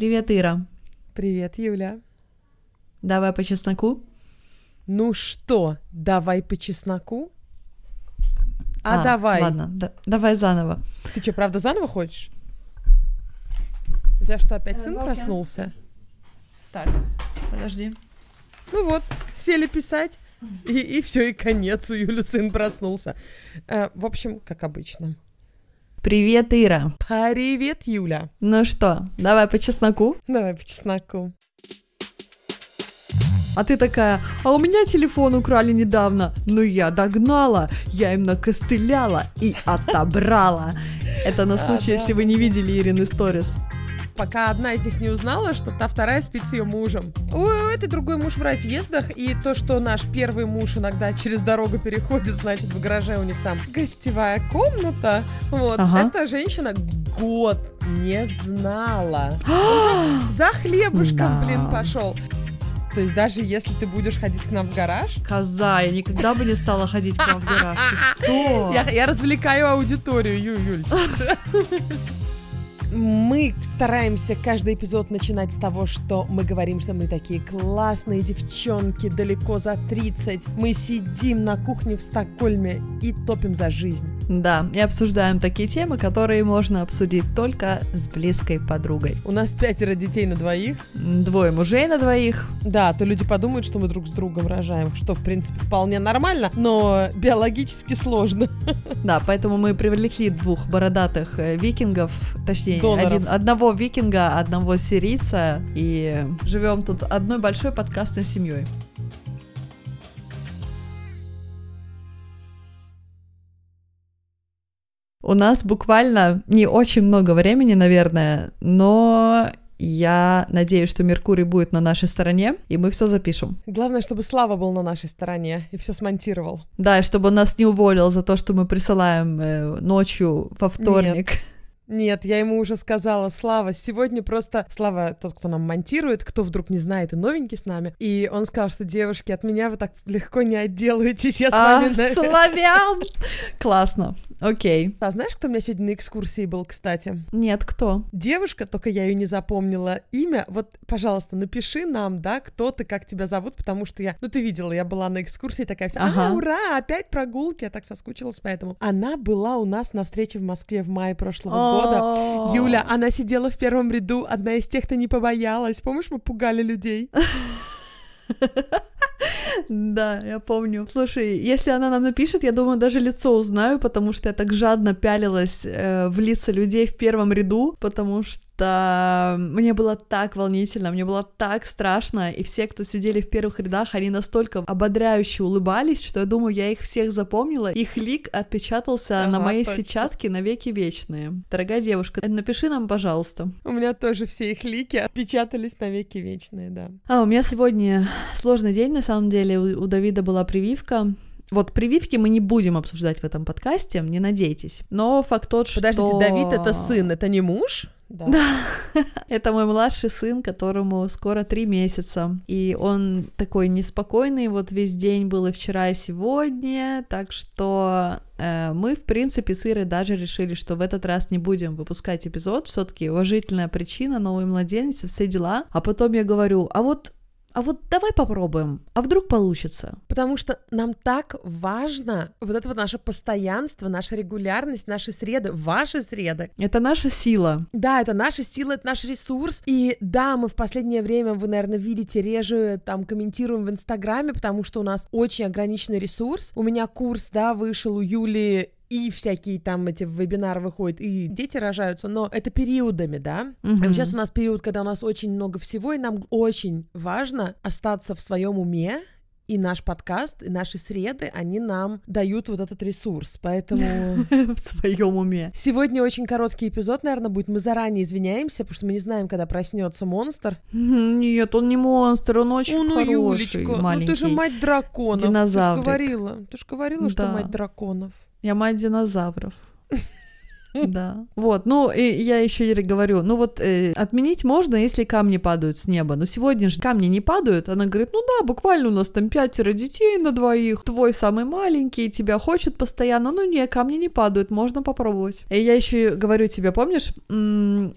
Привет, Ира. Привет, Юля. Давай по чесноку. Ну что, давай по чесноку? А, А, давай. Ладно, да- давай заново. Ты что, правда заново хочешь? У тебя что, опять Э, сын Балкин. проснулся? Так, подожди. Ну вот, сели писать, и, и все, и конец, у Юли сын проснулся. Э, в общем, как обычно. Привет, Ира. Привет, Юля. Ну что, давай по чесноку. Давай по чесноку. А ты такая, а у меня телефон украли недавно. Ну я догнала, я им накостыляла и отобрала. Это на случай, А, если вы не видели Ирины сторис. Пока одна из них не узнала, что та вторая спит с ее мужем. У этой другой муж в разъездах, и то, что наш первый муж иногда через дорогу переходит, значит, в гараже у них там гостевая комната. Вот, Ага. эта женщина год не знала. За, за хлебушком, Да. блин, пошел. То есть даже если ты будешь ходить к нам в гараж, Коза, я никогда бы не стала ходить к вам в гараж. Ты что? я, я развлекаю аудиторию, Ю, Юль. Мы стараемся каждый эпизод начинать с того, что мы говорим, что мы такие классные девчонки, далеко за 30. Мы сидим на кухне в Стокгольме и топим за жизнь. Да, и обсуждаем такие темы, которые можно обсудить только с близкой подругой. У нас пятеро детей на двоих. Двое мужей на двоих. Да, то люди подумают, что мы друг с другом рожаем, что, в принципе, вполне нормально, но биологически сложно. Да, поэтому мы привлекли двух бородатых э, викингов, точнее, один, одного викинга, одного сирийца, и живем тут одной большой подкастной семьей. У нас буквально не очень много времени, наверное, но я надеюсь, что Меркурий будет на нашей стороне, и мы все запишем. Главное, чтобы Слава был на нашей стороне и все смонтировал. Да, и чтобы он нас не уволил за то, что мы присылаем э, ночью во вторник. Нет, я ему уже сказала, Слава, сегодня просто... Слава тот, кто нам монтирует, кто вдруг не знает и новенький с нами. И он сказал, что девушки, от меня вы так легко не отделаетесь, я с А, вами... славян! Классно. Окей. А знаешь, кто у меня сегодня на экскурсии был, кстати? Нет, кто? Девушка, только я ее не запомнила имя. Вот, пожалуйста, напиши нам, да, кто ты, как тебя зовут, потому что я... Ну, ты видела, я была на экскурсии такая вся, Ага. а, ура, опять прогулки, я так соскучилась поэтому. Она была у нас на встрече в Москве в мае прошлого года. О. Юля, она сидела в первом ряду, одна из тех, кто не побоялась. Помнишь, мы пугали людей? Да, я помню. Слушай, если она нам напишет, я думаю, даже лицо узнаю, потому что я так жадно пялилась э, в лица людей в первом ряду, потому что мне было так волнительно, мне было так страшно, и все, кто сидели в первых рядах, они настолько ободряюще улыбались, что я думаю, я их всех запомнила. Их лик отпечатался на Ага, моей точно. сетчатке на веки вечные. Дорогая девушка, напиши нам, пожалуйста. У меня тоже все их лики отпечатались на веки вечные, да. А, у меня сегодня сложный день, на самом деле. У, у Давида была прививка. Вот прививки мы не будем обсуждать в этом подкасте, не надейтесь. Но факт тот, Подождите, что... Давид это сын, это не муж? Да. Это мой младший сын, которому скоро три месяца. И он такой неспокойный, вот весь день был и вчера, и сегодня. Так что э, мы, в принципе, с Ирой даже решили, что в этот раз не будем выпускать эпизод. Все-таки уважительная причина, новый младенец, все дела. А потом я говорю, а вот а вот давай попробуем, а вдруг получится? Потому что нам так важно вот это вот наше постоянство, наша регулярность, наши среды, ваши среды. Это наша сила. Да, это наша сила, это наш ресурс. И да, мы в последнее время, вы, наверное, видите, реже там комментируем в Инстаграме, потому что у нас очень ограниченный ресурс. У меня курс, да, вышел у Юли и всякие там эти вебинары выходят, и дети рожаются, но это периодами, да. Мгм. Сейчас у нас период, когда у нас очень много всего, и нам очень важно остаться в своем уме, и наш подкаст, и наши среды, они нам дают вот этот ресурс. Поэтому в своем уме. сегодня очень короткий эпизод, наверное, будет. Мы заранее извиняемся, потому что мы не знаем, когда проснется монстр. Нет, он не монстр, он очень ну, хороший, Юлечка, маленький. ну ты же мать драконов. Ты Динозаврик. же говорила, ты же говорила, что Да. мать драконов. Я мать динозавров. Да. Вот, ну, и я еще говорю, ну вот э, отменить можно, если камни падают с неба. Но сегодня же камни не падают. Она говорит, ну да, буквально у нас там пятеро детей на двоих. Твой самый маленький, тебя хочет постоянно. Ну не, камни не падают, можно попробовать. И я еще говорю тебе, помнишь,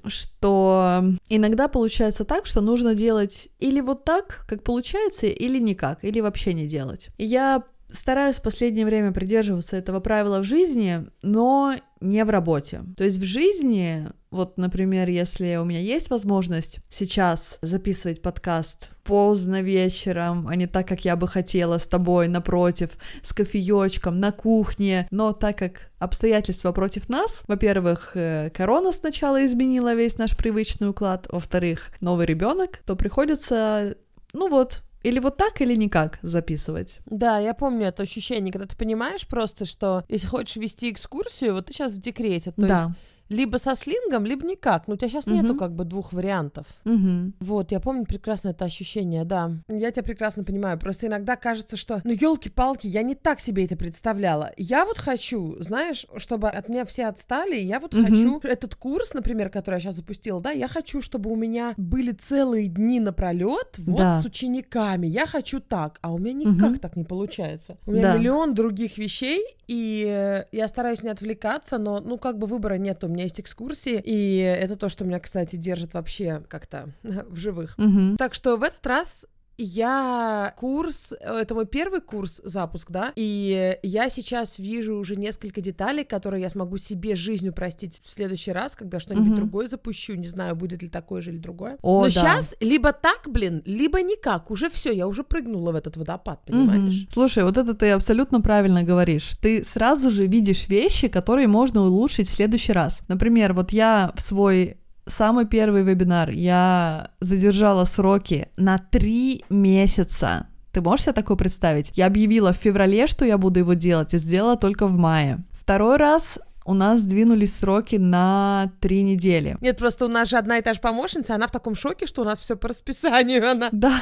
что иногда получается так, что нужно делать или вот так, как получается, или никак, или вообще не делать. Я стараюсь в последнее время придерживаться этого правила в жизни, но не в работе. То есть в жизни, вот, например, если у меня есть возможность сейчас записывать подкаст поздно вечером, а не так, как я бы хотела, с тобой напротив, с кофеечком, на кухне, но так как обстоятельства против нас, во-первых, э, корона сначала изменила весь наш привычный уклад, во-вторых, новый ребенок, то приходится, ну вот, или вот так, или никак записывать. Да, я помню это ощущение, когда ты понимаешь просто, что если хочешь вести экскурсию, вот ты сейчас в декрете, то да. есть либо со слингом, либо никак. Но у тебя сейчас угу. нету как бы двух вариантов. Угу. Вот, я помню прекрасно это ощущение, да. Я тебя прекрасно понимаю. Просто иногда кажется, что, ну, елки-палки, я не так себе это представляла. Я вот хочу, знаешь, чтобы от меня все отстали, я вот угу. хочу этот курс, например, который я сейчас запустила, да, я хочу, чтобы у меня были целые дни напролет вот да. с учениками. Я хочу так, а у меня никак угу. так не получается. У меня да. миллион других вещей, и я стараюсь не отвлекаться, но, ну, как бы выбора нет у меня есть экскурсии, и это то, что меня, кстати, держит вообще как-то в живых. Угу. Так что в этот раз я курс, это мой первый курс запуск, да, и я сейчас вижу уже несколько деталей, которые я смогу себе жизнь упростить в следующий раз, когда что-нибудь угу. другое запущу, не знаю, будет ли такое же или другое. О, Но да. сейчас либо так, блин, либо никак, уже все, я уже прыгнула в этот водопад, понимаешь? Угу. Слушай, вот это ты абсолютно правильно говоришь. Ты сразу же видишь вещи, которые можно улучшить в следующий раз. Например, вот я в свой самый первый вебинар я задержала сроки на три месяца. Ты можешь себе такое представить? Я объявила в феврале, что я буду его делать, и сделала только в мае. Второй раз у нас сдвинулись сроки на три недели. Нет, просто у нас же одна и та же помощница, она в таком шоке, что у нас все по расписанию, она... Да.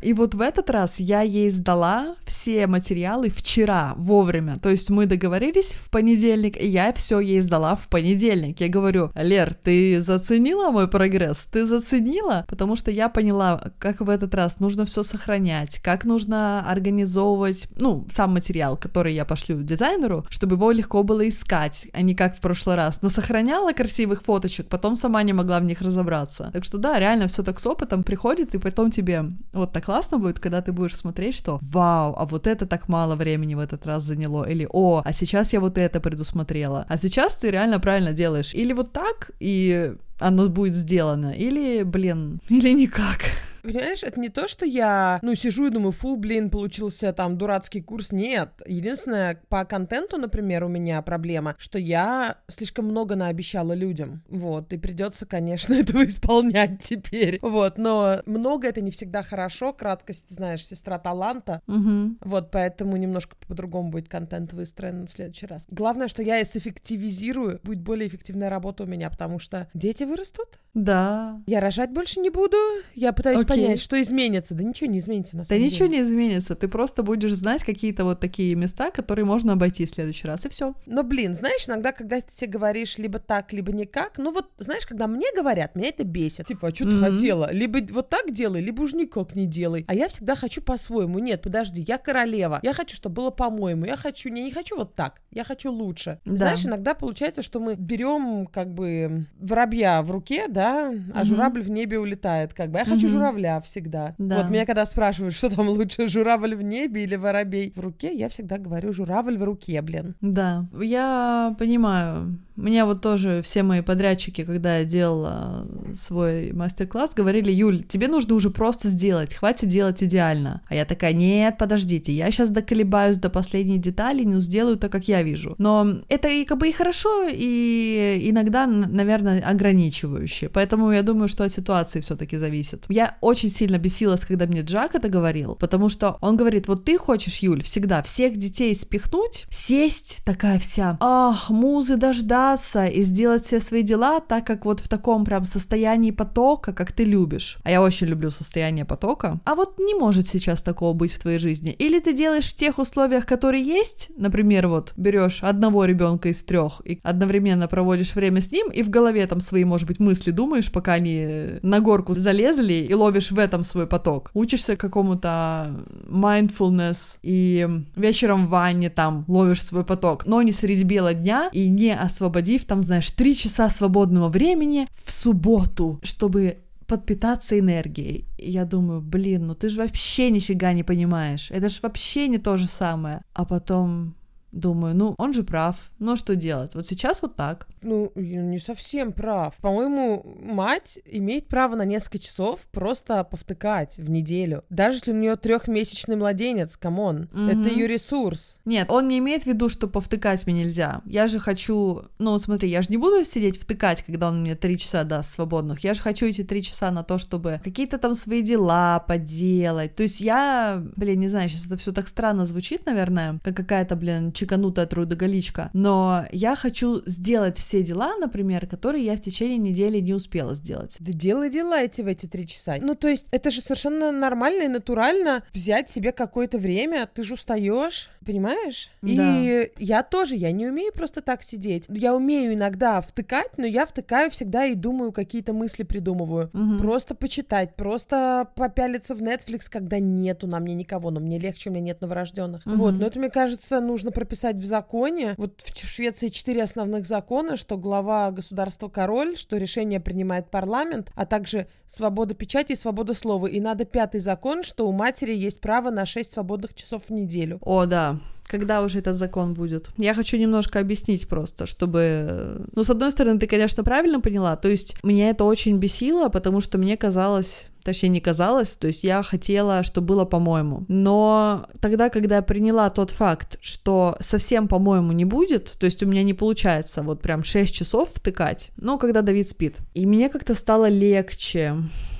И вот в этот раз я ей сдала все материалы вчера, вовремя. То есть мы договорились в понедельник, и я все ей сдала в понедельник. Я говорю, Лер, ты заценила мой прогресс? Ты заценила? Потому что я поняла, как в этот раз нужно все сохранять, как нужно организовывать, ну, сам материал, который я пошлю дизайнеру, чтобы его легко было искать, а не как в прошлый раз. Но сохраняла красивых фоточек, потом сама не могла в них разобраться. Так что да, реально все так с опытом приходит, и потом тебе вот так классно будет, когда ты будешь смотреть, что вау, а вот это так мало времени в этот раз заняло, или о, а сейчас я вот это предусмотрела. А сейчас ты реально правильно делаешь. Или вот так, и оно будет сделано, или, блин, или никак. Понимаешь, это не то, что я, ну, сижу и думаю, фу, блин, получился там дурацкий курс. Нет. Единственное, по контенту, например, у меня проблема, что я слишком много наобещала людям. Вот, и придется, конечно, этого исполнять теперь. Вот, но много это не всегда хорошо. Краткость, знаешь, сестра таланта. Угу. Вот, поэтому немножко по-другому будет контент выстроен в следующий раз. Главное, что я эффективизирую, будет более эффективная работа у меня, потому что дети вырастут. Да. Я рожать больше не буду. Я пытаюсь okay понять, что изменится. Да ничего не изменится на самом да деле. ничего не изменится. Ты просто будешь знать какие-то вот такие места, которые можно обойти в следующий раз, и все. Но, блин, знаешь, иногда, когда ты говоришь либо так, либо никак, ну вот, знаешь, когда мне говорят, меня это бесит. Типа, а что ты хотела? Либо вот так делай, либо уж никак не делай. А я всегда хочу по-своему. Нет, подожди, я королева. Я хочу, чтобы было по-моему. Я хочу, не, не хочу вот так. Я хочу лучше. Да. Знаешь, иногда получается, что мы берем как бы воробья в руке, да, а mm-hmm. журавль в небе улетает. Как бы я хочу mm-hmm. журавля журавля всегда. Да. Вот меня когда спрашивают, что там лучше, журавль в небе или воробей в руке, я всегда говорю журавль в руке, блин. Да, я понимаю. Мне вот тоже все мои подрядчики, когда я делала свой мастер-класс, говорили, Юль, тебе нужно уже просто сделать, хватит делать идеально. А я такая, нет, подождите, я сейчас доколебаюсь до последней детали, но сделаю так, как я вижу. Но это и как бы и хорошо, и иногда, наверное, ограничивающе. Поэтому я думаю, что от ситуации все-таки зависит. Я очень сильно бесилась, когда мне Джак это говорил, потому что он говорит, вот ты хочешь, Юль, всегда всех детей спихнуть, сесть такая вся, ах, музы дождаться и сделать все свои дела так, как вот в таком прям состоянии потока, как ты любишь. А я очень люблю состояние потока. А вот не может сейчас такого быть в твоей жизни. Или ты делаешь в тех условиях, которые есть, например, вот берешь одного ребенка из трех и одновременно проводишь время с ним, и в голове там свои, может быть, мысли думаешь, пока они на горку залезли, и ловишь в этом свой поток. Учишься какому-то mindfulness, и вечером в ванне там ловишь свой поток, но не среди бела дня и не освободив там, знаешь, три часа свободного времени в субботу, чтобы подпитаться энергией. И я думаю, блин, ну ты же вообще нифига не понимаешь. Это же вообще не то же самое. А потом Думаю, ну, он же прав, ну что делать? Вот сейчас вот так. Ну, не совсем прав. По-моему, мать имеет право на несколько часов просто повтыкать в неделю. Даже если у нее трехмесячный младенец, come on, mm-hmm. это ее ресурс. Нет, он не имеет в виду, что повтыкать мне нельзя. Я же хочу, ну, смотри, я же не буду сидеть втыкать, когда он мне три часа даст свободных. Я же хочу эти три часа на то, чтобы какие-то там свои дела поделать. То есть я, блин, не знаю, сейчас это все так странно звучит, наверное, как какая-то, блин, чеканутая трудоголичка, но я хочу сделать все дела, например, которые я в течение недели не успела сделать. Да делай дела эти в эти три часа. Ну, то есть, это же совершенно нормально и натурально взять себе какое-то время, ты же устаешь, понимаешь? Да. И я тоже, я не умею просто так сидеть. Я умею иногда втыкать, но я втыкаю всегда и думаю, какие-то мысли придумываю. Угу. Просто почитать, просто попялиться в Netflix, когда нету на мне никого, но мне легче, у меня нет новорожденных. Угу. Вот, но это, мне кажется, нужно прописать прописать в законе. Вот в Швеции четыре основных закона, что глава государства король, что решение принимает парламент, а также свобода печати и свобода слова. И надо пятый закон, что у матери есть право на шесть свободных часов в неделю. О, да когда уже этот закон будет. Я хочу немножко объяснить просто, чтобы... Ну, с одной стороны, ты, конечно, правильно поняла, то есть меня это очень бесило, потому что мне казалось, точнее не казалось, то есть я хотела, чтобы было по-моему. Но тогда, когда я приняла тот факт, что совсем по-моему не будет, то есть у меня не получается вот прям 6 часов втыкать, но когда Давид спит, и мне как-то стало легче.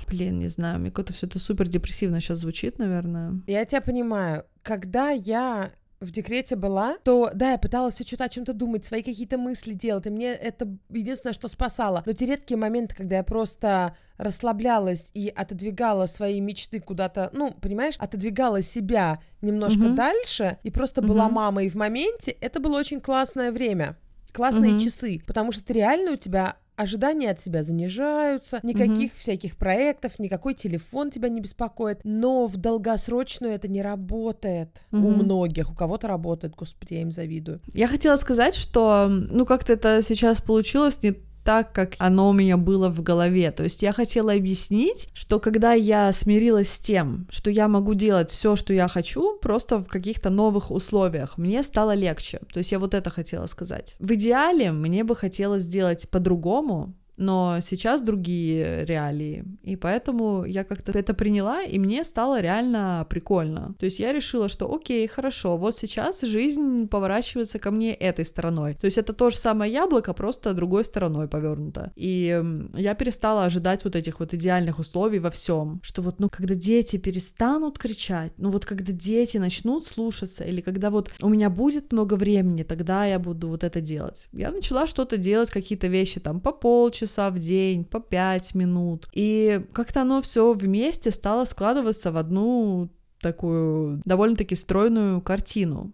Блин, не знаю, мне как-то все это супер депрессивно сейчас звучит, наверное. Я тебя понимаю. Когда я в декрете была, то да, я пыталась что-то о чем-то думать, свои какие-то мысли делать, и мне это единственное, что спасало. Но те редкие моменты, когда я просто расслаблялась и отодвигала свои мечты куда-то, ну, понимаешь, отодвигала себя немножко mm-hmm. дальше и просто mm-hmm. была мамой в моменте, это было очень классное время классные mm-hmm. часы, потому что ты реально у тебя ожидания от себя занижаются, никаких угу. всяких проектов, никакой телефон тебя не беспокоит, но в долгосрочную это не работает угу. у многих, у кого-то работает, господи, я им завидую. Я хотела сказать, что, ну, как-то это сейчас получилось не так, как оно у меня было в голове. То есть я хотела объяснить, что когда я смирилась с тем, что я могу делать все, что я хочу, просто в каких-то новых условиях, мне стало легче. То есть я вот это хотела сказать. В идеале мне бы хотелось сделать по-другому, но сейчас другие реалии, и поэтому я как-то это приняла, и мне стало реально прикольно. То есть я решила, что окей, хорошо, вот сейчас жизнь поворачивается ко мне этой стороной. То есть это то же самое яблоко, просто другой стороной повернуто. И я перестала ожидать вот этих вот идеальных условий во всем, что вот, ну, когда дети перестанут кричать, ну вот когда дети начнут слушаться, или когда вот у меня будет много времени, тогда я буду вот это делать. Я начала что-то делать, какие-то вещи там по полчаса, часа в день, по 5 минут. И как-то оно все вместе стало складываться в одну такую довольно-таки стройную картину.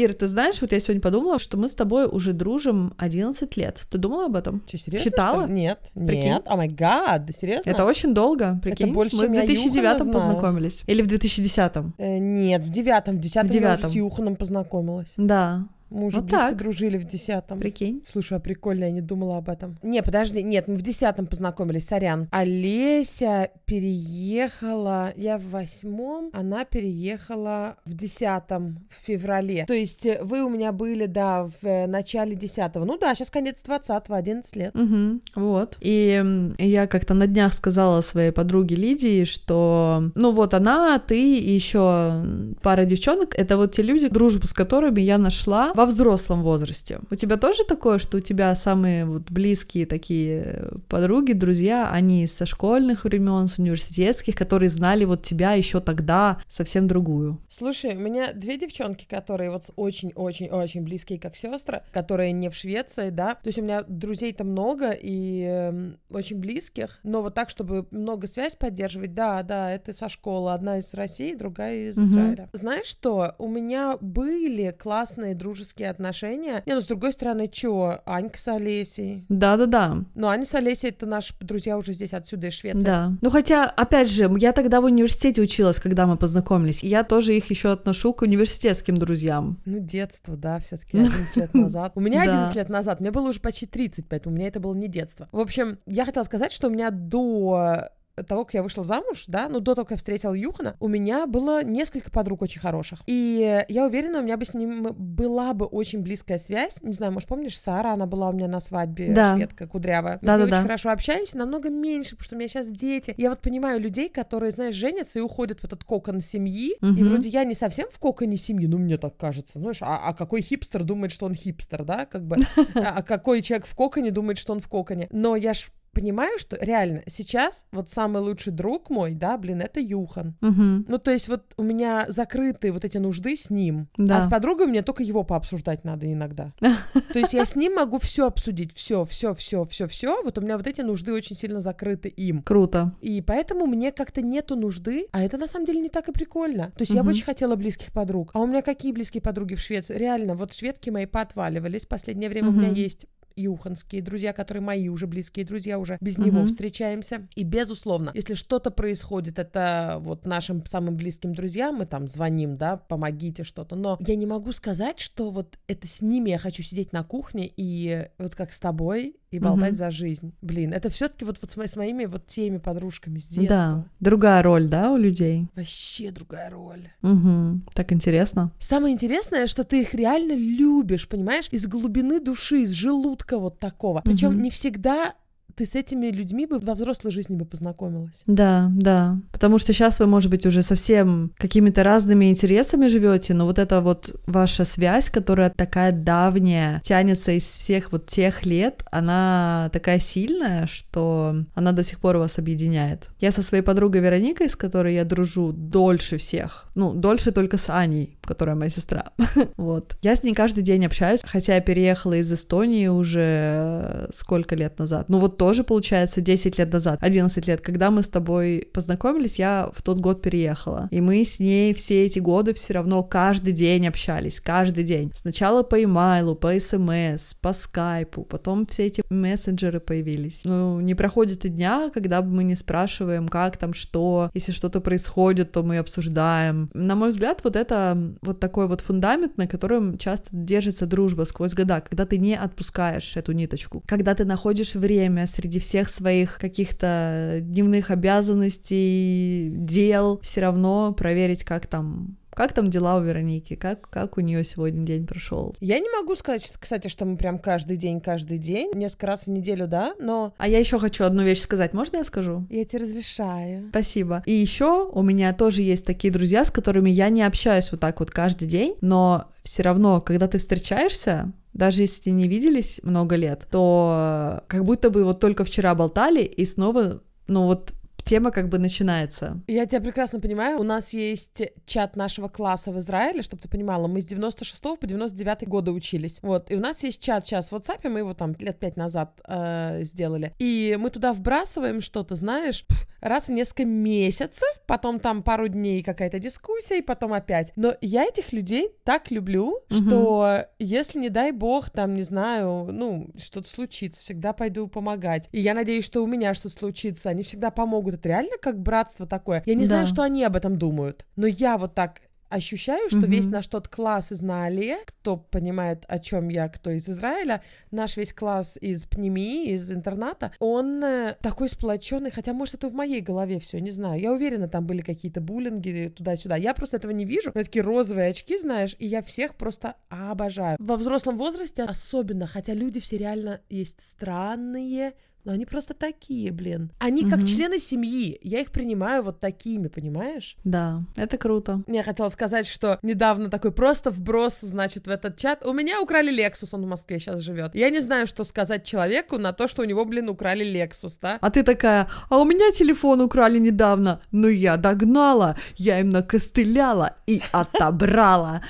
Ира, ты знаешь, вот я сегодня подумала, что мы с тобой уже дружим 11 лет. Ты думала об этом? Что, серьезно? Читала? Что Нет, прикинь? нет. О май гад, серьезно? Это очень долго, прикинь. Это больше, Мы в 2009 познакомились. Или в 2010? Э, нет, в девятом. В десятом я уже с Юханом познакомилась. Да. Мы уже вот близко так. дружили в десятом. Прикинь. Слушай, а прикольно, я не думала об этом. Не, подожди, нет, мы в десятом познакомились, сорян. Олеся переехала, я в восьмом, она переехала в десятом, в феврале. То есть э, вы у меня были, да, в э, начале десятого. Ну да, сейчас конец двадцатого, одиннадцать лет. Угу, вот. И я как-то на днях сказала своей подруге Лидии, что, ну вот она, ты и еще пара девчонок, это вот те люди, дружбу с которыми я нашла во взрослом возрасте. У тебя тоже такое, что у тебя самые вот близкие такие подруги, друзья, они со школьных времен, с университетских, которые знали вот тебя еще тогда совсем другую? Слушай, у меня две девчонки, которые вот очень-очень-очень близкие, как сестры, которые не в Швеции, да. То есть у меня друзей-то много и э, очень близких, но вот так, чтобы много связь поддерживать, да, да, это со школы. Одна из России, другая из Израиля. Знаешь что? У меня были классные дружеские отношения. Не, ну, с другой стороны, чё? Анька с Олесей. Да-да-да. Ну, Аня с Олесей — это наши друзья уже здесь, отсюда, из Швеции. Да. Ну, хотя, опять же, я тогда в университете училась, когда мы познакомились, и я тоже их еще отношу к университетским друзьям. Ну, детство, да, все таки 11 лет назад. У меня 11 лет назад, мне было уже почти 30, поэтому у меня это было не детство. В общем, я хотела сказать, что у меня до того, как я вышла замуж, да, ну, до того, как я встретила Юхана, у меня было несколько подруг очень хороших. И я уверена, у меня бы с ним была бы очень близкая связь. Не знаю, может, помнишь, Сара, она была у меня на свадьбе, да. шведка, кудрявая. Мы да, с ней да, очень да. хорошо общаемся, намного меньше, потому что у меня сейчас дети. Я вот понимаю людей, которые, знаешь, женятся и уходят в этот кокон семьи, угу. и вроде я не совсем в коконе семьи, ну, мне так кажется, знаешь, а, а какой хипстер думает, что он хипстер, да, как бы, а, а какой человек в коконе думает, что он в коконе. Но я ж понимаю, что реально сейчас вот самый лучший друг мой, да, блин, это Юхан. Угу. Ну, то есть вот у меня закрыты вот эти нужды с ним, да. а с подругой мне только его пообсуждать надо иногда. То есть я с ним могу все обсудить, все, все, все, все, все. Вот у меня вот эти нужды очень сильно закрыты им. Круто. И поэтому мне как-то нету нужды, а это на самом деле не так и прикольно. То есть я бы очень хотела близких подруг. А у меня какие близкие подруги в Швеции? Реально, вот шведки мои поотваливались. Последнее время у меня есть юханские друзья, которые мои уже близкие друзья, уже без угу. него встречаемся. И, безусловно, если что-то происходит, это вот нашим самым близким друзьям, мы там звоним, да, помогите что-то. Но я не могу сказать, что вот это с ними я хочу сидеть на кухне и вот как с тобой и болтать угу. за жизнь. Блин, это все-таки вот, вот с, моими вот теми подружками с детства. Да, другая роль, да, у людей? Вообще другая роль. Угу. Так интересно. Самое интересное, что ты их реально любишь, понимаешь, из глубины души, из желудка вот такого. Причем угу. не всегда ты с этими людьми бы во взрослой жизни бы познакомилась. Да, да. Потому что сейчас вы, может быть, уже совсем какими-то разными интересами живете, но вот эта вот ваша связь, которая такая давняя, тянется из всех вот тех лет, она такая сильная, что она до сих пор вас объединяет. Я со своей подругой Вероникой, с которой я дружу дольше всех, ну, дольше только с Аней, которая моя сестра. вот. Я с ней каждый день общаюсь, хотя я переехала из Эстонии уже сколько лет назад. Ну, вот то тоже, получается, 10 лет назад, 11 лет, когда мы с тобой познакомились, я в тот год переехала. И мы с ней все эти годы все равно каждый день общались, каждый день. Сначала по имейлу, по смс, по скайпу, потом все эти мессенджеры появились. Ну, не проходит и дня, когда мы не спрашиваем, как там, что, если что-то происходит, то мы обсуждаем. На мой взгляд, вот это вот такой вот фундамент, на котором часто держится дружба сквозь года, когда ты не отпускаешь эту ниточку, когда ты находишь время среди всех своих каких-то дневных обязанностей, дел, все равно проверить, как там как там дела у Вероники? Как, как у нее сегодня день прошел? Я не могу сказать, кстати, что мы прям каждый день, каждый день, несколько раз в неделю, да, но... А я еще хочу одну вещь сказать. Можно я скажу? Я тебе разрешаю. Спасибо. И еще у меня тоже есть такие друзья, с которыми я не общаюсь вот так вот каждый день, но все равно, когда ты встречаешься, даже если не виделись много лет, то как будто бы вот только вчера болтали и снова ну вот тема как бы начинается. Я тебя прекрасно понимаю. У нас есть чат нашего класса в Израиле, чтобы ты понимала. Мы с 96 по 99 годы учились. Вот. И у нас есть чат сейчас в WhatsApp, мы его там лет пять назад э, сделали. И мы туда вбрасываем что-то, знаешь, раз в несколько месяцев, потом там пару дней какая-то дискуссия, и потом опять. Но я этих людей так люблю, угу. что если, не дай бог, там, не знаю, ну, что-то случится, всегда пойду помогать. И я надеюсь, что у меня что-то случится. Они всегда помогут это реально как братство такое. Я не да. знаю, что они об этом думают, но я вот так ощущаю, что mm-hmm. весь наш тот класс из Наале, кто понимает, о чем я, кто из Израиля, наш весь класс из пнемии, из интерната, он э, такой сплоченный, хотя, может, это в моей голове все, не знаю. Я уверена, там были какие-то буллинги туда-сюда. Я просто этого не вижу. Но такие розовые очки, знаешь, и я всех просто обожаю. Во взрослом возрасте особенно, хотя люди все реально есть странные, но они просто такие, блин. Они как члены семьи, я их принимаю вот такими, понимаешь? Да, это круто. Я хотела сказать, что недавно такой просто вброс, значит, в этот чат. У меня украли Lexus, он в Москве сейчас живет. Я не знаю, что сказать человеку на то, что у него, блин, украли Lexus, да? А ты такая, а у меня телефон украли недавно, но я догнала, я им накостыляла и отобрала.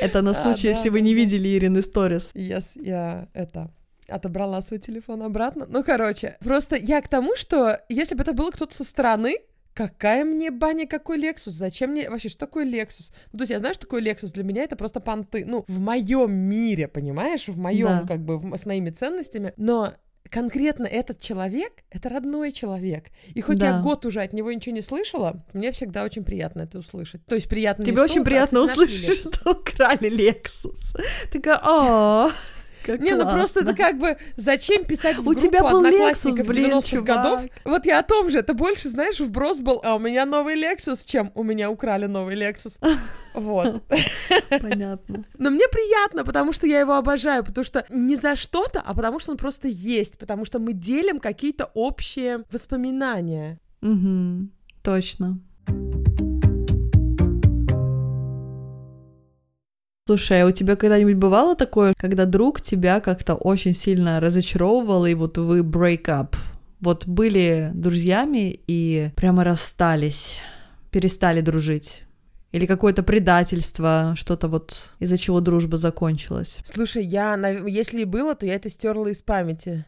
Это на А, случай, да, если вы не видели Ирины сторис. Yes, я это отобрала свой телефон обратно. Ну, короче, просто я к тому, что если бы это было кто-то со стороны, Какая мне баня, какой Lexus? Зачем мне вообще, что такое Lexus? Ну, то есть я знаю, что такое Lexus, для меня это просто понты. Ну, в моем мире, понимаешь, в моем, Да. как бы, в- с моими ценностями. Но конкретно этот человек — это родной человек. И хоть я Да. год уже от него ничего не слышала, мне всегда очень приятно это услышать. То есть приятно Тебе очень приятно услышать, что украли Lexus. Такая, о, как Не, ну просто классно». это как бы зачем писать в У группу тебя был одноклассников Lexus, блин, 90-х годов? чувак. Вот я о том же, это больше, знаешь, вброс был, а у меня новый Lexus, чем у меня украли новый Lexus. Вот. Понятно. Но мне приятно, потому что я его обожаю, потому что не за что-то, а потому что он просто есть, потому что мы делим какие-то общие воспоминания. Мгм, Точно. Слушай, а у тебя когда-нибудь бывало такое, когда друг тебя как-то очень сильно разочаровывал, и вот вы break up? Вот были друзьями и прямо расстались, перестали дружить? Или какое-то предательство, что-то вот из-за чего дружба закончилась? Слушай, я, если и было, то я это стерла из памяти.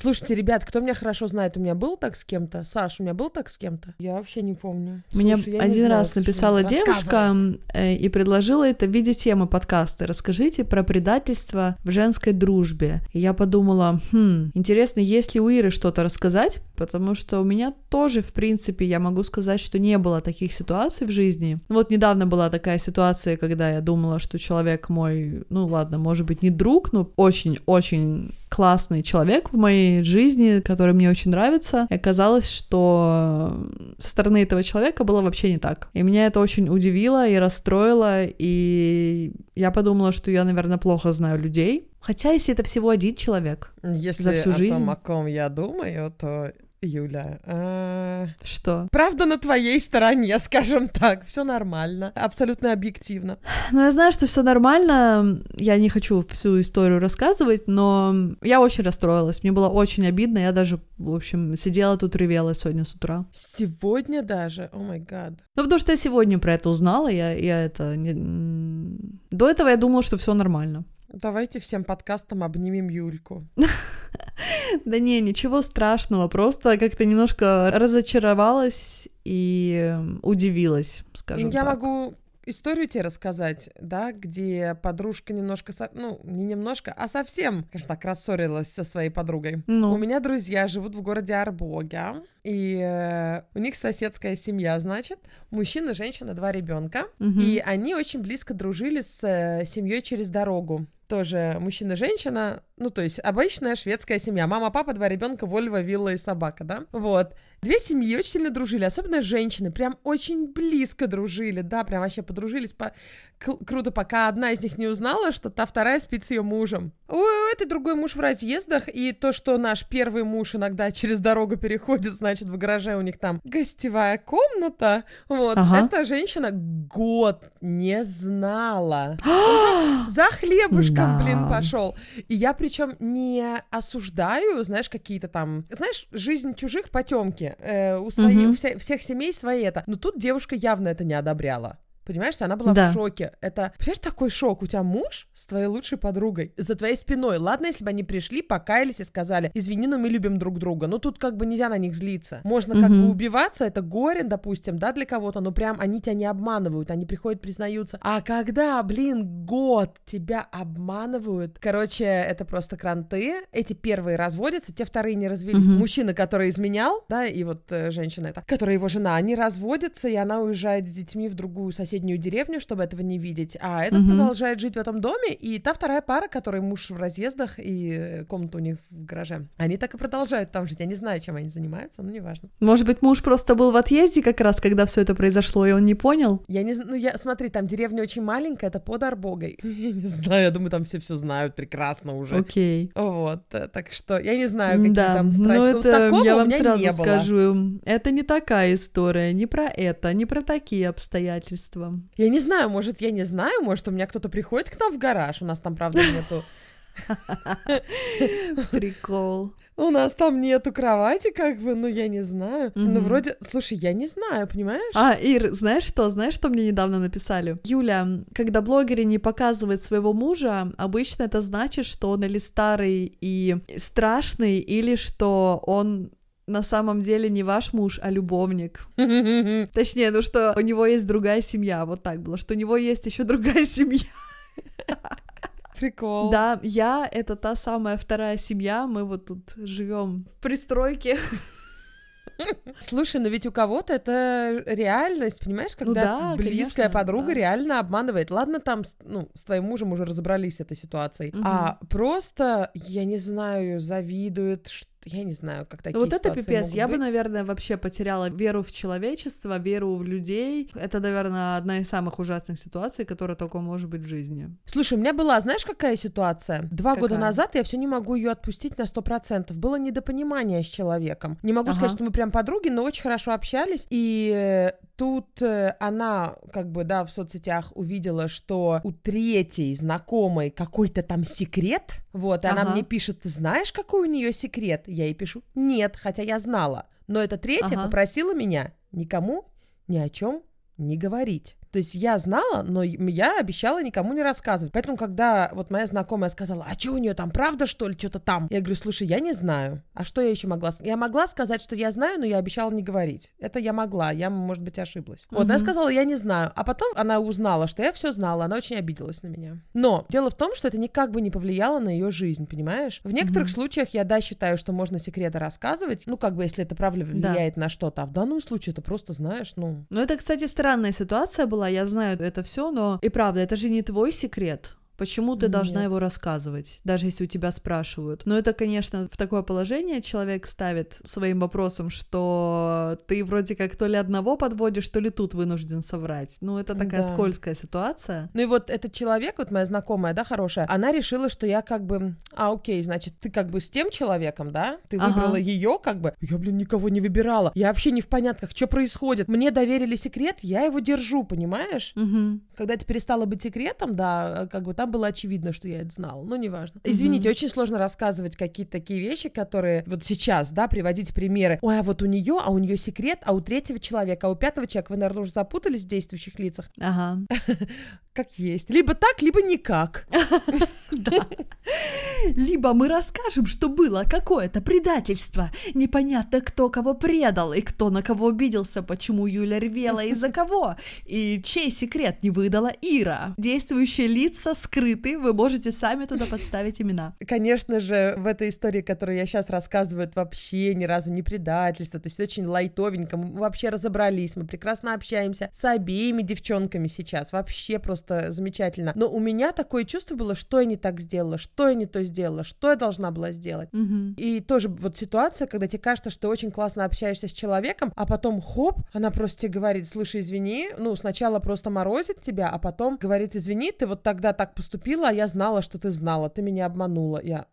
Слушайте, ребят, кто меня хорошо знает, у меня был так с кем-то? Саш, у меня был так с кем-то? Я вообще не помню. Мне Слушай, один знаю, раз написала девушка э, и предложила это в виде темы подкаста. Расскажите про предательство в женской дружбе. И я подумала, хм, интересно, есть ли у Иры что-то рассказать, потому что у меня тоже, в принципе, я могу сказать, что не было таких ситуаций в жизни. Вот недавно была такая ситуация, когда я думала, что человек мой, ну ладно, может быть, не друг, но очень-очень классный человек в моей жизни, который мне очень нравится. И оказалось, что со стороны этого человека было вообще не так. И меня это очень удивило и расстроило, и я подумала, что я, наверное, плохо знаю людей. Хотя, если это всего один человек, Если за всю о жизнь. том, о ком я думаю, то Юля, а, что? правда на твоей стороне, скажем так, все нормально, абсолютно объективно. Ну, я знаю, что все нормально, я не хочу всю историю рассказывать, но я очень расстроилась, мне было очень обидно, я даже, в общем, сидела тут ревела сегодня с утра. Сегодня даже, о май гад. Ну, потому что я сегодня про это узнала, я, я это... До этого я думала, что все нормально. Давайте всем подкастам обнимем Юльку. Да не, ничего страшного, просто как-то немножко разочаровалась и эм, удивилась, скажем я так. могу историю тебе рассказать, да, где подружка немножко, со- ну, не немножко, а совсем, скажем так, рассорилась со своей подругой. Ну, У меня друзья живут в городе Арбога, и э, у них соседская семья, значит, мужчина, женщина, два ребенка, мгм. и они очень близко дружили с э, семьей через дорогу. Тоже мужчина, женщина, ну то есть обычная шведская семья. Мама, папа, два ребенка, Вольва, вилла и собака, да? Вот. Две семьи очень сильно дружили, особенно женщины, прям очень близко дружили, да, прям вообще подружились по... к- круто, пока одна из них не узнала, что та вторая спит с ее мужем. У этой другой муж в разъездах, и то, что наш первый муж иногда через дорогу переходит, значит, в гараже у них там гостевая комната, вот, Ага. эта женщина год не знала. За, за хлебушком, Да. блин, пошел. И я причем не осуждаю, знаешь, какие-то там, знаешь, жизнь чужих потемки. у, своей, Мгм. у вся- всех семей свои это. Но тут девушка явно это не одобряла. Понимаешь, она была Да. в шоке. Это, представляешь, такой шок. У тебя муж с твоей лучшей подругой за твоей спиной. Ладно, если бы они пришли, покаялись и сказали, извини, но мы любим друг друга. Но тут как бы нельзя на них злиться. Можно как бы убиваться, это горе, допустим, да, для кого-то, но прям они тебя не обманывают, они приходят, признаются. А когда, блин, год тебя обманывают, короче, это просто кранты. Эти первые разводятся, те вторые не развелись. Мгм. Мужчина, который изменял, да, и вот э, женщина эта, которая его жена, они разводятся, и она уезжает с детьми в другую соседнюю соседнюю деревню, чтобы этого не видеть, а этот Мгм. продолжает жить в этом доме, и та вторая пара, которой муж в разъездах и э, комната у них в гараже, они так и продолжают там жить. Я не знаю, чем они занимаются, но неважно. Может быть, муж просто был в отъезде как раз, когда все это произошло, и он не понял? Я не знаю, ну я, смотри, там деревня очень маленькая, это под Арбогой. Я не знаю, я думаю, там все все знают прекрасно уже. Окей. Вот, э, так что я не знаю, какие да, там страсти. ну Ну, это такого я вам сразу скажу, это не такая история, не про это, не про такие обстоятельства. Я не знаю, может, я не знаю, может, у меня кто-то приходит к нам в гараж, у нас там, правда, нету... Прикол. У нас там нету кровати, как бы, ну, я не знаю. Ну, вроде, слушай, я не знаю, понимаешь? А, Ир, знаешь что? Знаешь, что мне недавно написали? Юля, когда блогеры не показывают своего мужа, обычно это значит, что он или старый и страшный, или что он на самом деле не ваш муж, а любовник. Точнее, ну что у него есть другая семья, вот так было, что у него есть еще другая семья. Прикол. Да, я это та самая вторая семья, мы вот тут живем в пристройке. Слушай, но ведь у кого-то это реальность, понимаешь, Ну когда да, близкая конечно, подруга да. реально обманывает. Ладно, там, ну, с твоим мужем уже разобрались с этой ситуацией, Мгм. а просто, я не знаю, завидует, ш- я не знаю, как такие вот это пипец. Я бы, быть. наверное, вообще потеряла веру в человечество, веру в людей. Это, наверное, одна из самых ужасных ситуаций, которая только может быть в жизни. Слушай, у меня была, знаешь, какая ситуация? Два года Какая? назад я все не могу ее отпустить на сто процентов. Было недопонимание с человеком. Не могу Ага. сказать, что мы прям подруги, но очень хорошо общались. И э, тут э, она, как бы, да, в соцсетях увидела, что у третьей знакомой какой-то там секрет. Вот, и она Ага. мне пишет, ты знаешь, какой у нее секрет? Я ей пишу, нет, хотя я знала. Но эта третья Ага. попросила меня никому ни о чем не говорить. То есть я знала, но я обещала никому не рассказывать. Поэтому, когда вот моя знакомая сказала, а что у нее там, правда, что ли, что-то там? Я говорю, слушай, я не знаю. А что я еще могла? Я могла сказать, что я знаю, но я обещала не говорить. Это я могла, я, может быть, ошиблась. Вот, я Мгм. сказала, я не знаю. А потом она узнала, что я все знала, она очень обиделась на меня. Но дело в том, что это никак бы не повлияло на ее жизнь, понимаешь? В некоторых Мгм. случаях я, да, считаю, что можно секреты рассказывать, ну, как бы, если это правда Да. влияет на что-то. А в данном случае это просто, знаешь, ну, Ну, это, кстати, странная ситуация была, я знаю это все, но и правда, это же не твой секрет. Почему ты должна Нет. его рассказывать, даже если у тебя спрашивают? Но это, конечно, в такое положение человек ставит своим вопросом, что ты вроде как то ли одного подводишь, то ли тут вынужден соврать. Ну, это такая Да. скользкая ситуация. Ну и вот этот человек, вот моя знакомая, да, хорошая, она решила, что я как бы, а, окей, значит, ты как бы с тем человеком, да, ты Ага. выбрала ее, как бы, я, блин, никого не выбирала, я вообще не в понятках, что происходит, мне доверили секрет, я его держу, понимаешь? Мгм. Когда это перестало быть секретом, да, как бы там было очевидно, что я это знала, но неважно. Извините, очень сложно рассказывать какие-то такие вещи, которые вот сейчас, да, приводить примеры. Ой, а вот у нее, а у нее секрет, а у третьего человека, а у пятого человека, вы, наверное, уже запутались в действующих лицах. Ага. Как есть. Либо так, либо никак. Либо мы расскажем, что было какое-то предательство. Непонятно, кто кого предал и кто на кого обиделся, почему Юля ревела из-за кого, и чей секрет не выдала Ира. Действующие лица скрыты, вы можете сами туда подставить имена. Конечно же, в этой истории, которую я сейчас рассказываю, это вообще ни разу не предательство, то есть очень лайтовенько, мы вообще разобрались, мы прекрасно общаемся с обеими девчонками сейчас, вообще просто замечательно. Но у меня такое чувство было, что я не так сделала, что я не то сделала, что я должна была сделать. Мгм. И тоже вот ситуация, когда тебе кажется, что ты очень классно общаешься с человеком, а потом хоп, она просто тебе говорит, слушай, извини, ну, сначала просто морозит тебя, а потом говорит, извини, ты вот тогда так поступила, а я знала, что ты знала, ты меня обманула. Я...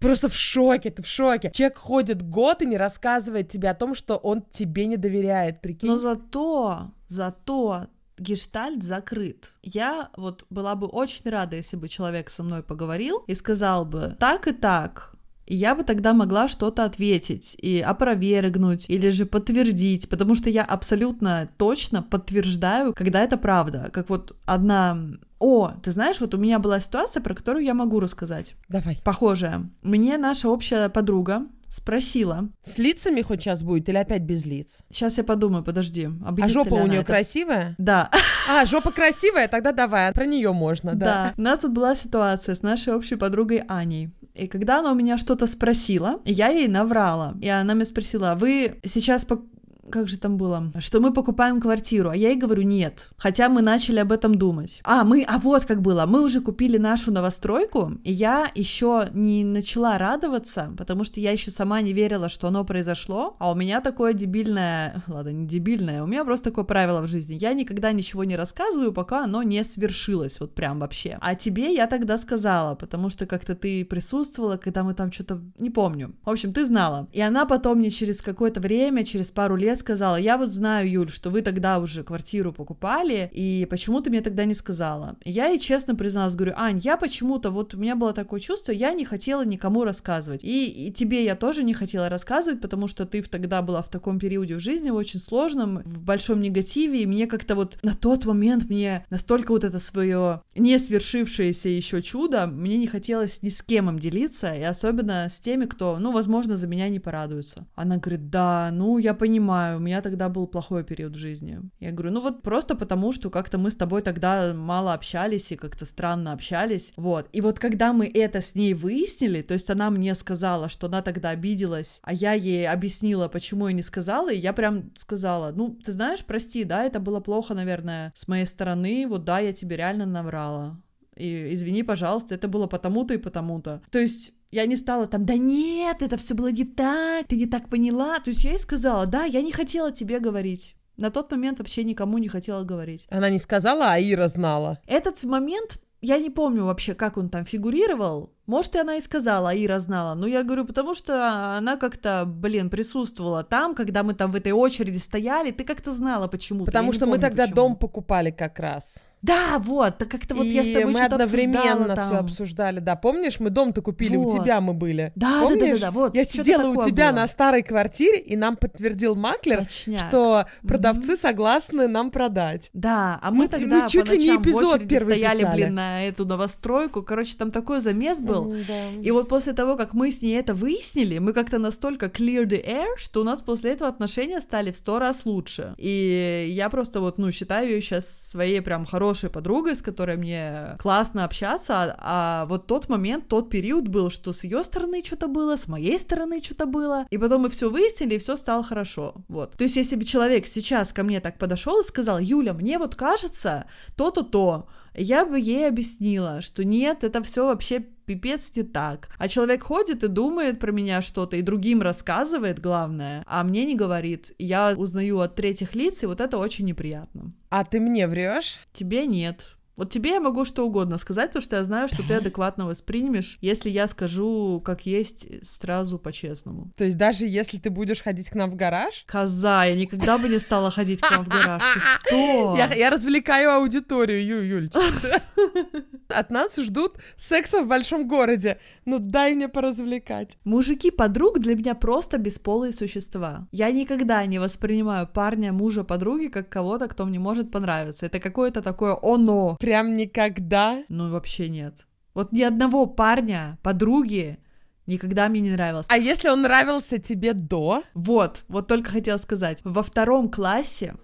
Просто в шоке, ты в шоке. Человек ходит год и не рассказывает тебе о том, что он тебе не доверяет, прикинь. Но зато, зато гештальт закрыт. Я вот была бы очень рада, если бы человек со мной поговорил и сказал бы так и так, и я бы тогда могла что-то ответить и опровергнуть или же подтвердить, потому что я абсолютно точно подтверждаю, когда это правда. Как вот одна... О, ты знаешь, вот у меня была ситуация, про которую я могу рассказать. Давай. Похожая. Мне наша общая подруга спросила. С лицами хоть сейчас будет или опять без лиц? Сейчас я подумаю, подожди. А жопа у нее это? красивая? Да. А, жопа красивая? Тогда давай, про нее можно, да. Да. У нас тут была ситуация с нашей общей подругой Аней. И когда она у меня что-то спросила, я ей наврала. И она меня спросила, «А вы сейчас по- как же там было, что мы покупаем квартиру, а я ей говорю нет, хотя мы начали об этом думать. А, мы, а вот как было, мы уже купили нашу новостройку, и я еще не начала радоваться, потому что я еще сама не верила, что оно произошло, а у меня такое дебильное, ладно, не дебильное, у меня просто такое правило в жизни, я никогда ничего не рассказываю, пока оно не свершилось, вот прям вообще. А тебе я тогда сказала, потому что как-то ты присутствовала, когда мы там что-то, не помню. В общем, ты знала. И она потом мне через какое-то время, через пару лет сказала, я вот знаю, Юль, что вы тогда уже квартиру покупали, и почему ты мне тогда не сказала? Я ей честно призналась, говорю, Ань, я почему-то, вот у меня было такое чувство, я не хотела никому рассказывать. И, и тебе я тоже не хотела рассказывать, потому что ты тогда была в таком периоде в жизни очень сложном, в большом негативе, и мне как-то вот на тот момент мне настолько вот это свое не свершившееся еще чудо, мне не хотелось ни с кем им делиться, и особенно с теми, кто, ну, возможно, за меня не порадуется. Она говорит, да, ну, я понимаю, у меня тогда был плохой период жизни. Я говорю, ну вот просто потому, что как-то мы с тобой тогда мало общались и как-то странно общались, вот. И вот когда мы это с ней выяснили, то есть она мне сказала, что она тогда обиделась, а я ей объяснила, почему я не сказала, и я прям сказала, ну, ты знаешь, прости, да, это было плохо, наверное, с моей стороны, вот да, я тебе реально наврала. И извини, пожалуйста, это было потому-то и потому-то. То есть я не стала там, да нет, это все было не так, ты не так поняла. То есть я ей сказала, да, я не хотела тебе говорить. На тот момент вообще никому не хотела говорить. Она не сказала, а Ира знала. Этот момент, я не помню вообще, как он там фигурировал. Может, и она и сказала, а Ира знала. Но я говорю, потому что она как-то, блин, присутствовала там, когда мы там в этой очереди стояли. Ты как-то знала почему-то. Потому что мы тогда почему. дом покупали как раз. Да, вот, так как-то вот и я с тобой мы одновременно все обсуждали, да. Помнишь, мы дом-то купили, Вот. у тебя мы были. Да, Помнишь? да, да, да, да, вот. Я сидела у тебя было. на старой квартире, и нам подтвердил маклер, Точняк. что продавцы согласны нам продать. Да, а мы, Мы- тогда мы чуть по ли не эпизод первый стояли, писали. блин, на эту новостройку. Короче, там такой замес был. Да. И вот после того, как мы с ней это выяснили, мы как-то настолько clear the air, что у нас после этого отношения стали в сто раз лучше. И я просто вот, ну, считаю ее сейчас своей прям хорошей подругой, с которой мне классно общаться, а, а вот тот момент, тот период был, что с ее стороны что-то было, с моей стороны что-то было, и потом мы все выяснили, и все стало хорошо. Вот. То есть, если бы человек сейчас ко мне так подошел и сказал, Юля, мне вот кажется то-то, то, я бы ей объяснила, что нет, это все вообще пипец не так. А человек ходит и думает про меня что-то, и другим рассказывает, главное, а мне не говорит. Я узнаю от третьих лиц, и вот это очень неприятно. А ты мне врешь? Тебе нет. Вот тебе я могу что угодно сказать, потому что я знаю, что ты адекватно воспримешь, если я скажу, как есть, сразу по-честному. То есть даже если ты будешь ходить к нам в гараж? Коза, я никогда бы не стала ходить к вам в гараж. Ты что? Я, я развлекаю аудиторию, Ю, Юль. От нас ждут секса в большом городе. Ну дай мне поразвлекать. Мужики подруг для меня просто бесполые существа. Я никогда не воспринимаю парня, мужа, подруги как кого-то, кто мне может понравиться. Это какое-то такое оно. Прям никогда. Ну, вообще нет. Вот ни одного парня, подруги никогда мне не нравилось. А если он нравился тебе до? Вот, вот только хотела сказать. Во втором классе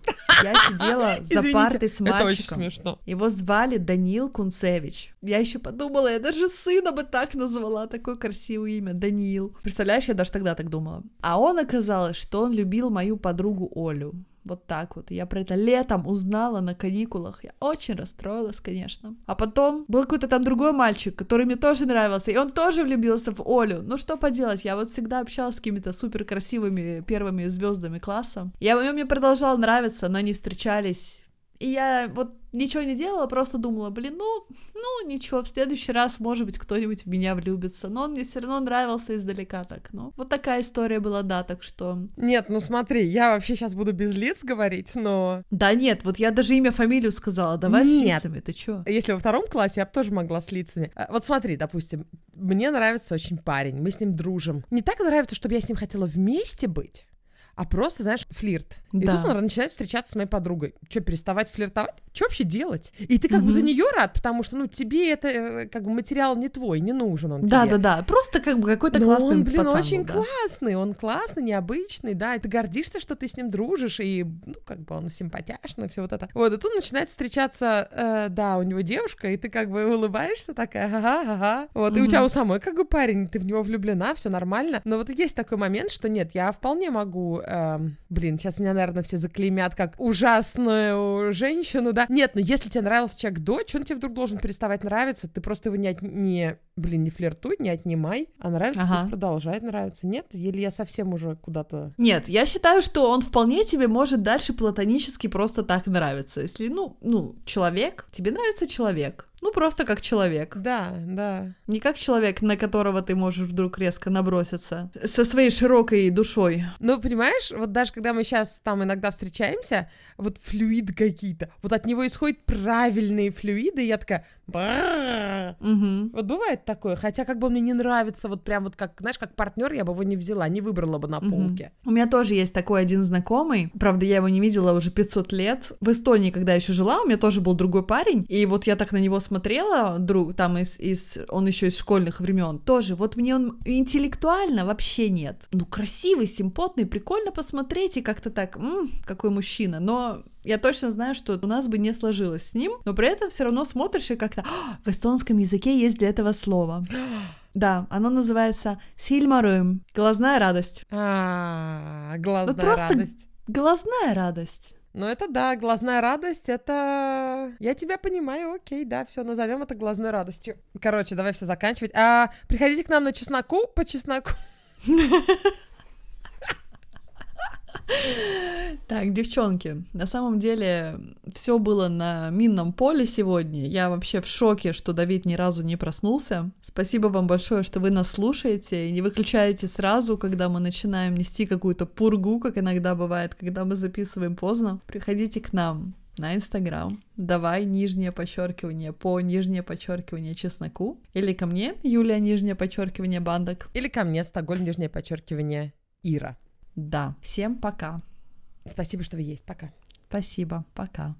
я сидела за Извините, партой с мальчиком. смешно. Его звали Даниил Кунцевич. Я еще подумала, я даже сына бы так назвала, такое красивое имя, Даниил. Представляешь, я даже тогда так думала. А он оказалось, что он любил мою подругу Олю. Вот так вот. Я про это летом узнала на каникулах. Я очень расстроилась, конечно. А потом был какой-то там другой мальчик, который мне тоже нравился, и он тоже влюбился в Олю. Ну что поделать, я вот всегда общалась с какими-то супер красивыми первыми звездами класса. Я, мне продолжал нравиться, но не встречались. И я вот ничего не делала, просто думала, блин, ну, ну, ничего, в следующий раз, может быть, кто-нибудь в меня влюбится. Но он мне все равно нравился издалека так, ну. Вот такая история была, да, так что... Нет, ну смотри, я вообще сейчас буду без лиц говорить, но Да нет, вот я даже имя, фамилию сказала, давай с Нет. лицами, ты чё? если во втором классе, я бы тоже могла с лицами. А, Вот смотри, допустим, мне нравится очень парень, мы с ним дружим. Не так нравится, чтобы я с ним хотела вместе быть, а просто, знаешь, флирт. И Да. тут он начинает встречаться с моей подругой. Что, переставать флиртовать? Что вообще делать? И ты как бы Мгм. за нее рад, потому что, ну, тебе это э, как бы материал не твой, не нужен он Да, тебе. да, да, просто как бы какой-то классный он, блин, пацан очень был, да. классный, он классный, необычный, да, и ты гордишься, что ты с ним дружишь, и, ну, как бы он симпатяшный, все вот это. Вот, и тут начинает встречаться, э, да, у него девушка, и ты как бы улыбаешься такая, ага-ага, вот, и у тебя у самой как бы парень, ты в него влюблена, все нормально, но вот есть такой момент, что нет, я вполне могу эм, блин, сейчас меня, наверное, все заклеймят как ужасную женщину, да? Нет, но если тебе нравился человек до, что он тебе вдруг должен переставать нравиться? Ты просто его не, не блин, не флиртуй, не отнимай, а нравится, ага. пусть продолжает нравиться. Нет? Или я совсем уже куда-то... Нет, я считаю, что он вполне тебе может дальше платонически просто так нравиться. Если, ну, ну, человек, тебе нравится человек, ну, просто как человек. Да, да. Не как человек, на которого ты можешь вдруг резко наброситься. Со своей широкой душой. Ну, понимаешь, вот даже когда мы сейчас там иногда встречаемся, вот флюиды какие-то, вот от него исходят правильные флюиды, и я такая... Угу. Вот бывает такое, хотя как бы мне не нравится, вот прям вот как, знаешь, как партнер я бы его не взяла, не выбрала бы на полке. Угу. У меня тоже есть такой один знакомый, правда, я его не видела уже 500 лет. В Эстонии, когда еще жила, у меня тоже был другой парень, и вот я так на него смотрела, друг, там из, из он еще из школьных времен, тоже, вот мне он интеллектуально вообще нет. Ну, красивый, симпотный, прикольно посмотреть, и как-то так, м-м, какой мужчина, но я точно знаю, что у нас бы не сложилось с ним, но при этом все равно смотришь и как-то «А, в эстонском языке есть для этого слово. Да, оно называется сильмарым, глазная радость. А, глазная радость. Глазная радость. Ну, это да, глазная радость, это... Я тебя понимаю, окей, да, все, назовем это глазной радостью. Короче, давай все заканчивать. А, приходите к нам на чесноку по чесноку. Так, девчонки, на самом деле все было на минном поле сегодня. Я вообще в шоке, что Давид ни разу не проснулся. Спасибо вам большое, что вы нас слушаете и не выключаете сразу, когда мы начинаем нести какую-то пургу, как иногда бывает, когда мы записываем поздно. Приходите к нам на Инстаграм. Давай нижнее подчеркивание по нижнее подчеркивание чесноку. Или ко мне, Юлия, нижнее подчеркивание бандок. Или ко мне, Стокгольм, нижнее подчеркивание Ира. Да. Всем пока. Спасибо, что вы есть. Пока. Спасибо. Пока.